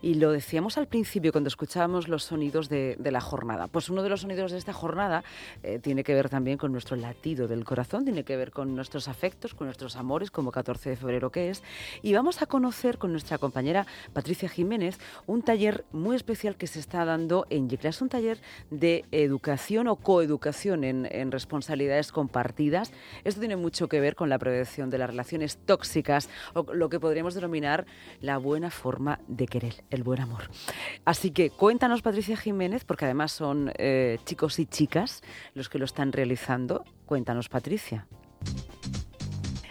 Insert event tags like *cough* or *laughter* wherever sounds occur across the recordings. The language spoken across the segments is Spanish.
Y lo decíamos al principio cuando escuchábamos los sonidos de, la jornada. Pues uno de los sonidos de esta jornada eh, tiene que ver también con nuestro latido del corazón, tiene que ver con nuestros afectos, con nuestros amores, como 14 de febrero que es. Y vamos a conocer con nuestra compañera Patricia Jiménez un taller muy especial que se está dando en Yecla. Es un taller de educación o coeducación en, en responsabilidades compartidas. Esto tiene mucho que ver con la prevención de las relaciones tóxicas o lo que podríamos denominar la buena forma de querer el buen amor. Así que cuéntanos, Patricia Jiménez, porque además son eh, chicos y chicas los que lo están realizando. Cuéntanos, Patricia.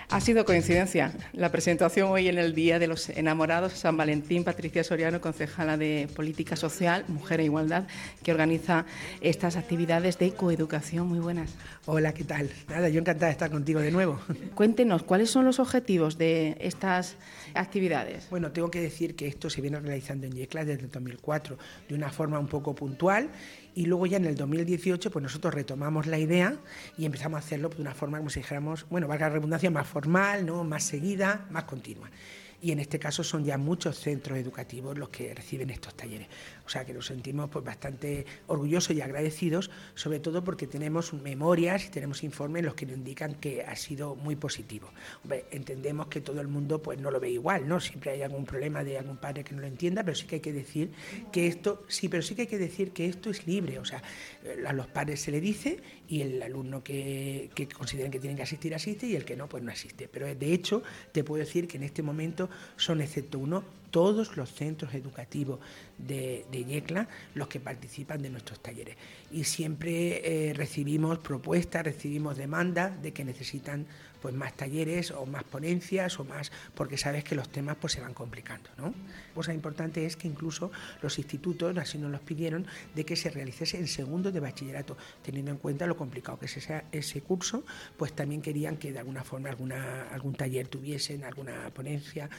Ha sido coincidencia la presentación hoy en el Día de los Enamorados San Valentín. Patricia Soriano, concejala de Política Social, Mujer e Igualdad, que organiza estas actividades de coeducación. Muy buenas. Hola, ¿qué tal? Nada, yo encantada de estar contigo de nuevo. Cuéntenos, ¿cuáles son los objetivos de estas actividades? Bueno, tengo que decir que esto se viene realizando en YECLA desde el 2004 de una forma un poco puntual y luego ya en el 2018 pues nosotros retomamos la idea y empezamos a hacerlo de una forma como si dijéramos, bueno, valga la redundancia, más formal, ¿no? más seguida, más continua y en este caso son ya muchos centros educativos los que reciben estos talleres. O sea que nos sentimos pues bastante orgullosos y agradecidos, sobre todo porque tenemos memorias y tenemos informes los que nos indican que ha sido muy positivo. entendemos que todo el mundo pues no lo ve igual, ¿no? Siempre hay algún problema de algún padre que no lo entienda, pero sí que hay que decir que esto, sí, pero sí que hay que decir que esto es libre, o sea, a los padres se le dice y el alumno que, que consideren que tienen que asistir asiste y el que no pues no asiste. Pero de hecho te puedo decir que en este momento son, excepto uno, todos los centros educativos de, de YECLA los que participan de nuestros talleres. Y siempre eh, recibimos propuestas, recibimos demandas de que necesitan pues, más talleres o más ponencias o más, porque sabes que los temas pues, se van complicando. ¿no? Cosa importante es que incluso los institutos, así nos los pidieron, de que se realizase en segundo de bachillerato, teniendo en cuenta lo complicado que es ese, ese curso, pues también querían que de alguna forma alguna, algún taller tuviesen, alguna ponencia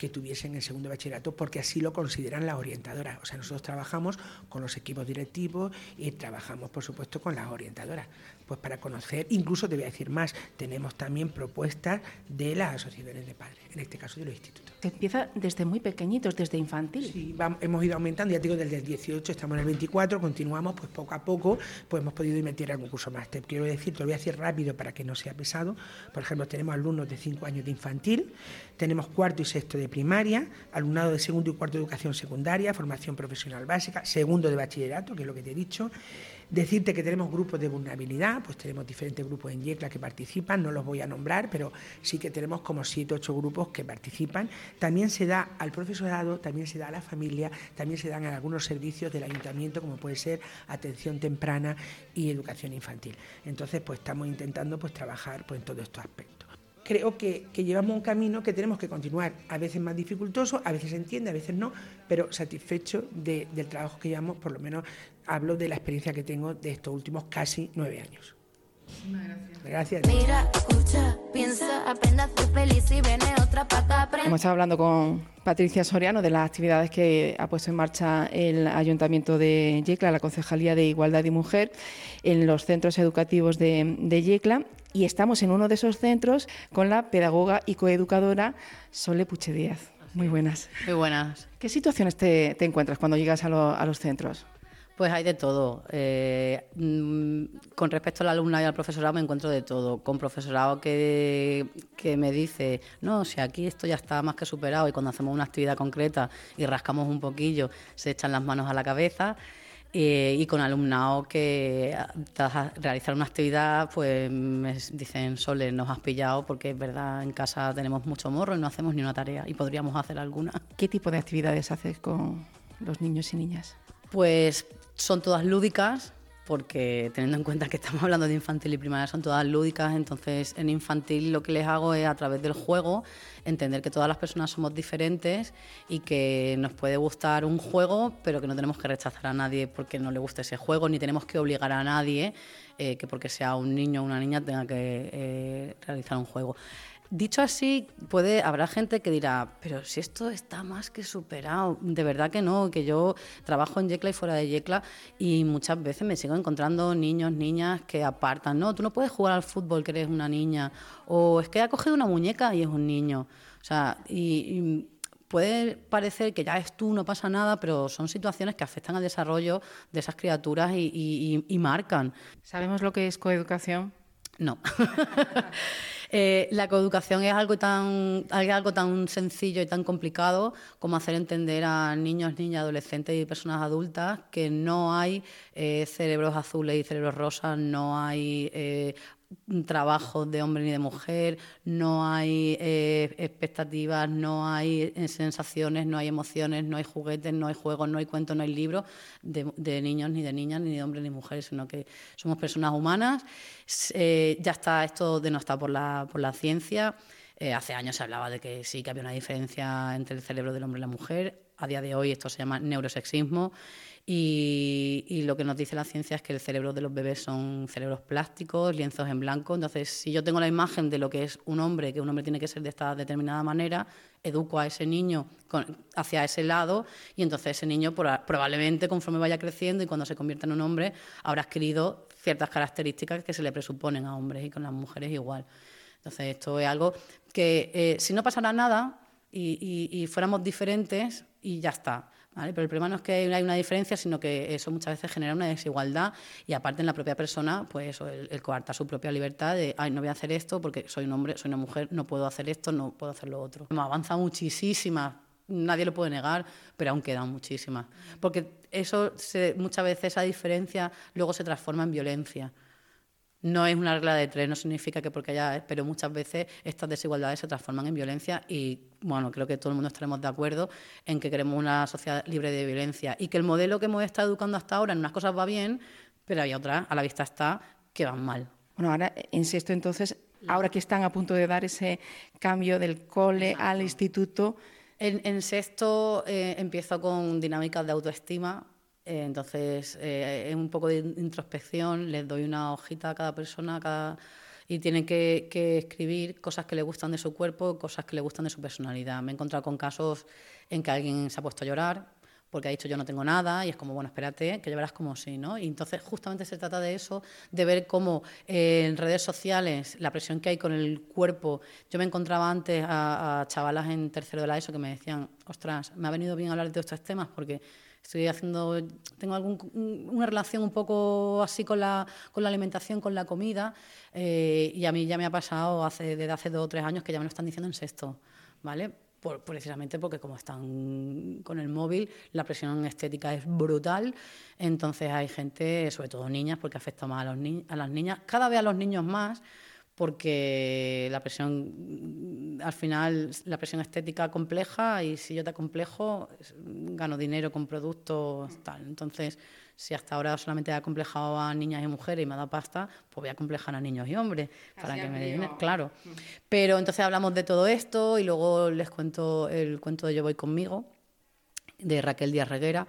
que tuviesen el segundo bachillerato, porque así lo consideran las orientadoras. O sea, nosotros trabajamos con los equipos directivos y trabajamos, por supuesto, con las orientadoras pues para conocer, incluso te voy a decir más, tenemos también propuestas de las asociaciones de padres, en este caso de los institutos. Se empieza desde muy pequeñitos, desde infantil. Sí, hemos ido aumentando, ya te digo, desde el 18 estamos en el 24, continuamos, pues poco a poco, pues hemos podido invertir algún curso más. Te quiero decir, te lo voy a decir rápido para que no sea pesado. Por ejemplo, tenemos alumnos de 5 años de infantil, tenemos cuarto y sexto de primaria, alumnado de segundo y cuarto de educación secundaria, formación profesional básica, segundo de bachillerato, que es lo que te he dicho. Decirte que tenemos grupos de vulnerabilidad, pues tenemos diferentes grupos en YECLA que participan, no los voy a nombrar, pero sí que tenemos como siete, ocho grupos que participan. También se da al profesorado, también se da a la familia, también se dan algunos servicios del ayuntamiento, como puede ser atención temprana y educación infantil. Entonces, pues estamos intentando pues trabajar pues, en todos estos aspectos creo que, llevamos un camino que tenemos que continuar, a veces más dificultoso, a veces se entiende, a veces no, pero satisfecho del trabajo que llevamos, por lo menos hablo de la experiencia que tengo de estos últimos casi nueve años. Gracias. Mira, escucha, piensa, aprenda a feliz y viene otra pata. Hemos estado hablando con Patricia Soriano de las actividades que ha puesto en marcha el Ayuntamiento de Yecla, la Concejalía de Igualdad y Mujer, en los centros educativos de, de Yecla y estamos en uno de esos centros con la pedagoga y coeducadora Sole Puche Díaz. Muy buenas. Muy buenas. ¿Qué situaciones te, encuentras cuando llegas a, los centros? Pues hay de todo. Eh, mm, con respecto a la alumna y al profesorado me encuentro de todo. Con profesorado que, que me dice, no, si aquí esto ya está más que superado y cuando hacemos una actividad concreta y rascamos un poquillo se echan las manos a la cabeza. Eh, y con alumnado que tras realizar una actividad, pues me dicen, Sole, nos has pillado porque es verdad, en casa tenemos mucho morro y no hacemos ni una tarea y podríamos hacer alguna. ¿Qué tipo de actividades haces con los niños y niñas? Pues son todas lúdicas, porque teniendo en cuenta que estamos hablando de infantil y primaria son todas lúdicas, entonces en infantil lo que les hago es a través del juego entender que todas las personas somos diferentes y que nos puede gustar un juego, pero que no tenemos que rechazar a nadie porque no le guste ese juego, ni tenemos que obligar a nadie eh, que porque sea un niño o una niña tenga que eh, realizar un juego. Dicho así, puede, habrá gente que dirá, pero si esto está más que superado, de verdad que no, que yo trabajo en Yecla y fuera de Yecla y muchas veces me sigo encontrando niños, niñas que apartan, no, tú no puedes jugar al fútbol que eres una niña, o es que ha cogido una muñeca y es un niño, o sea, y puede parecer que ya es tú, no pasa nada, pero son situaciones que afectan al desarrollo de esas criaturas y, marcan. ¿Sabemos lo que es coeducación? No. *laughs* Eh, la coeducación es algo tan, algo tan sencillo y tan complicado como hacer entender a niños, niñas, adolescentes y personas adultas que no hay eh, cerebros azules y cerebros rosas, no hay eh, trabajo de hombre ni de mujer, no hay eh, expectativas, no hay eh, sensaciones, no hay emociones, no hay juguetes, no hay juegos, no hay cuentos, no hay libros de, niños ni de niñas, ni de hombres ni mujeres, sino que somos personas humanas. Eh, ya está esto denostado por la, por la ciencia. hace años se hablaba de que sí que había una diferencia entre el cerebro del hombre y la mujer. A día de hoy esto se llama neurosexismo y, lo que nos dice la ciencia es que el cerebro de los bebés son cerebros plásticos, lienzos en blanco. Entonces, si yo tengo la imagen de lo que es un hombre, que un hombre tiene que ser de esta determinada manera, educo a ese niño hacia ese lado y entonces ese niño probablemente conforme vaya creciendo y cuando se convierta en un hombre habrá adquirido ciertas características que se le presuponen a hombres y con las mujeres igual. Entonces, esto es algo que eh, si no pasara nada y fuéramos diferentes y ya está pero el problema no es que hay una diferencia, sino que eso muchas veces genera una desigualdad y aparte en la propia persona, pues el, el coartar su propia libertad de, ay, no voy a hacer esto porque soy un hombre, soy una mujer, no puedo hacer esto, no puedo hacer lo otro. Hemos avanzado muchísimas, nadie lo puede negar, pero aún quedan muchísimas. Porque eso, muchas veces esa diferencia luego se transforma en violencia. No es una regla de tres, no significa que porque haya, pero muchas veces estas desigualdades se transforman en violencia y, bueno, creo que todo el mundo estaremos de acuerdo en que queremos una sociedad libre de violencia y que el modelo que hemos estado educando hasta ahora en unas cosas va bien, pero hay otras, a la vista está, que van mal. Bueno, ahora insisto entonces, ahora que están a punto de dar ese cambio del cole al instituto. En, sexto eh, empiezo con dinámicas de autoestima, eh, entonces, eh, es un poco de introspección, les doy una hojita a cada persona cada, y tienen que, escribir cosas que le gustan de su cuerpo, cosas que le gustan de su personalidad. Me he encontrado con casos en que alguien se ha puesto a llorar porque ha dicho yo no tengo nada y es como, bueno, espérate, que llevarás como sí, ¿no? Y entonces justamente se trata de eso, de ver cómo eh, en redes sociales la presión que hay con el cuerpo. Yo me encontraba antes a, a chavalas en tercero de la ESO que me decían, ostras, me ha venido bien hablar de estos temas porque estoy haciendo, tengo algún, una relación un poco así con la, con la alimentación, con la comida, eh, y a mí ya me ha pasado hace, desde hace dos o tres años que ya me lo están diciendo en sexto, ¿vale? Por, precisamente porque como están con el móvil, la presión estética es brutal, entonces hay gente, sobre todo niñas, porque afecta más a, los a las niñas, cada vez a los niños más, porque la presión, al final, la presión estética compleja y si yo te complejo, gano dinero con productos, tal. Entonces, si hasta ahora solamente he acomplejado a niñas y mujeres y me ha dado pasta, pues voy a complejar a niños y hombres para que me den claro. Pero entonces hablamos de todo esto y luego les cuento el cuento de Yo voy conmigo, de Raquel Díaz Reguera,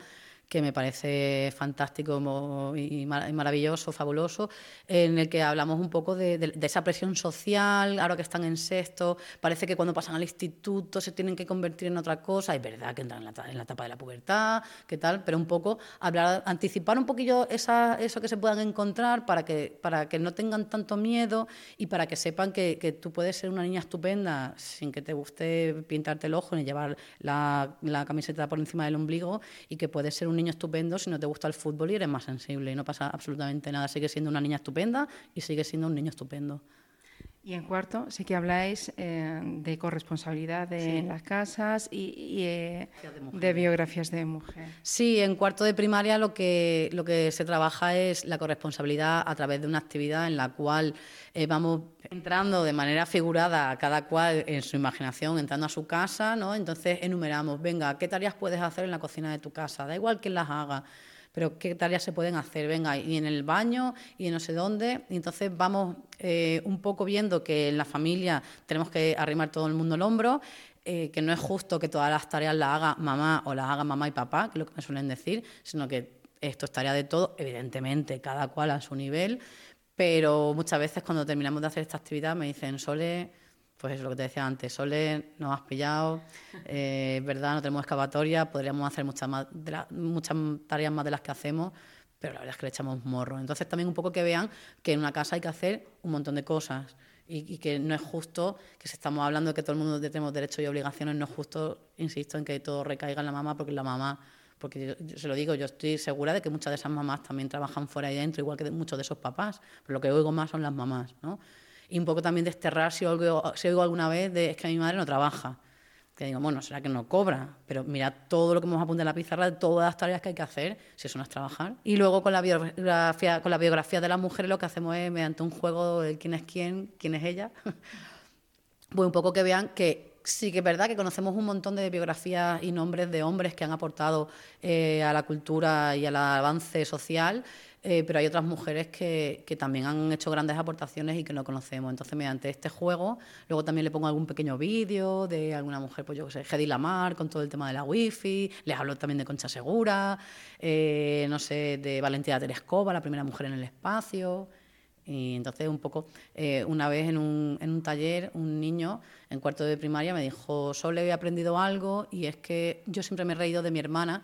que me parece fantástico y maravilloso, fabuloso, en el que hablamos un poco de, esa presión social, ahora que están en sexto, parece que cuando pasan al instituto se tienen que convertir en otra cosa, es verdad que entran en la, en la etapa de la pubertad, qué tal, pero un poco hablar, anticipar un poquillo esa, eso que se puedan encontrar para que, para que no tengan tanto miedo y para que sepan que, que tú puedes ser una niña estupenda sin que te guste pintarte el ojo ni llevar la, la camiseta por encima del ombligo y que puedes ser un niño estupendo si no te gusta el fútbol y eres más sensible y no pasa absolutamente nada. Sigue siendo una niña estupenda y sigue siendo un niño estupendo. Y en cuarto, sí que habláis eh, de corresponsabilidad de las casas y, eh, de, biografías de mujer. Sí, en cuarto de primaria lo que, lo que se trabaja es la corresponsabilidad a través de una actividad en la cual eh, vamos entrando de manera figurada, cada cual en su imaginación, entrando a su casa, ¿no? Entonces enumeramos, venga, ¿qué tareas puedes hacer en la cocina de tu casa? Da igual quién las haga pero qué tareas se pueden hacer, venga, y en el baño y en no sé dónde. Entonces vamos eh, un poco viendo que en la familia tenemos que arrimar todo el mundo el hombro, eh, que no es justo que todas las tareas las haga mamá o las haga mamá y papá, que es lo que me suelen decir, sino que esto es tarea de todo, evidentemente, cada cual a su nivel, pero muchas veces cuando terminamos de hacer esta actividad me dicen, Sole, pues es lo que te decía antes, Sole, nos has pillado, eh, es verdad, no tenemos excavatoria, podríamos hacer muchas, más muchas tareas más de las que hacemos, pero la verdad es que le echamos morro. Entonces también un poco que vean que en una casa hay que hacer un montón de cosas y, que no es justo, que si estamos hablando de que todo el mundo tenemos derechos y obligaciones, no es justo, insisto, en que todo recaiga en la mamá, porque la mamá, porque yo, se lo digo, yo estoy segura de que muchas de esas mamás también trabajan fuera y dentro, igual que muchos de esos papás, pero lo que oigo más son las mamás, ¿no? Y un poco también desterrar si oigo, alguna vez de es que mi madre no trabaja que digo, bueno, será que no cobra, pero mira todo lo que hemos apuntado en la pizarra todas las tareas que hay que hacer, si eso no es trabajar. Y luego con la biografía, con la biografía de las mujeres lo que hacemos es, mediante un juego de quién es quién, quién es ella, *laughs* pues un poco que vean que sí que es verdad que conocemos un montón de biografías y nombres de hombres que han aportado eh, a la cultura y al avance social, eh, pero hay otras mujeres que, también han hecho grandes aportaciones y que no conocemos. Entonces, mediante este juego, luego también le pongo algún pequeño vídeo de alguna mujer, pues yo qué sé, Hedy Lamar, con todo el tema de la wifi, les hablo también de Concha Segura, eh, no sé, de Valentina Terescova, la primera mujer en el espacio. Y entonces, un poco, eh, una vez en un, en un taller, un niño en cuarto de primaria me dijo, solo he aprendido algo y es que yo siempre me he reído de mi hermana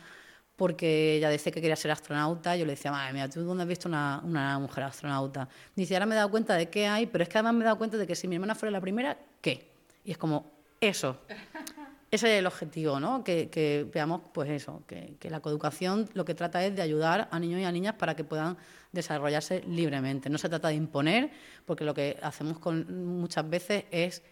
porque ella decía que quería ser astronauta. Yo le decía, madre mía, ¿tú dónde has visto una, una, mujer astronauta? Dice, ahora me he dado cuenta de qué hay, pero es que además me he dado cuenta de que si mi hermana fuera la primera, ¿qué? Y es como, eso. *laughs* Ese es el objetivo, ¿no? Que, que veamos, pues eso, que, que, la coeducación lo que trata es de ayudar a niños y a niñas para que puedan desarrollarse libremente. No se trata de imponer, porque lo que hacemos con, muchas veces es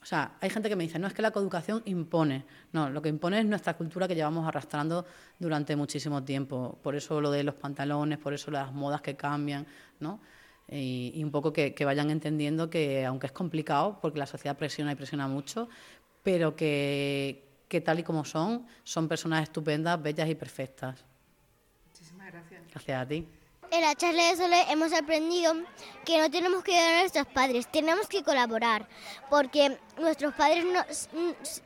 o sea, hay gente que me dice, no, es que la coeducación impone. No, lo que impone es nuestra cultura que llevamos arrastrando durante muchísimo tiempo. Por eso lo de los pantalones, por eso las modas que cambian, ¿no? Y, un poco que, vayan entendiendo que, aunque es complicado, porque la sociedad presiona y presiona mucho, pero que, que tal y como son, son personas estupendas, bellas y perfectas. Muchísimas gracias. Gracias a ti. En la charla de Sole hemos aprendido que no tenemos que ayudar a nuestros padres, tenemos que colaborar, porque nuestros padres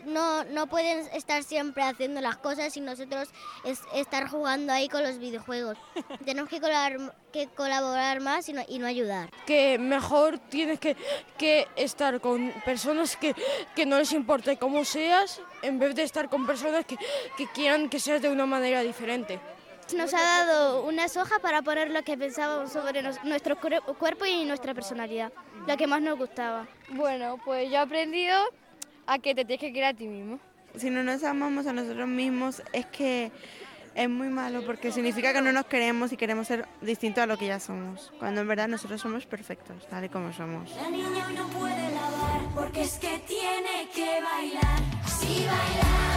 no, no, pueden estar siempre haciendo las cosas y nosotros estar jugando ahí con los videojuegos. *laughs* tenemos que colaborar, que colaborar más y no, y no, ayudar. Que mejor tienes que, que estar con personas que, que, no les importe cómo seas, en vez de estar con personas que, que quieran que seas de una manera diferente. Nos ha dado una soja para poner lo que pensábamos sobre nuestro cuerpo y nuestra personalidad, lo que más nos gustaba. Bueno, pues yo he aprendido a que te tienes que querer a ti mismo. Si no nos amamos a nosotros mismos es que es muy malo porque significa que no nos queremos y queremos ser distintos a lo que ya somos, cuando en verdad nosotros somos perfectos, tal y como somos. La niña no puede lavar porque es que tiene que bailar, sí bailar,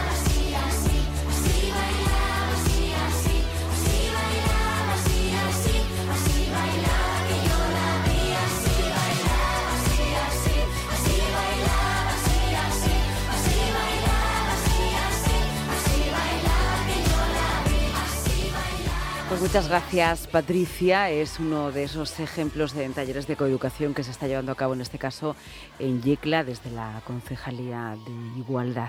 muchas gracias, Patricia. Es uno de esos ejemplos de talleres de coeducación que se está llevando a cabo, en este caso en Yecla, desde la Concejalía de Igualdad.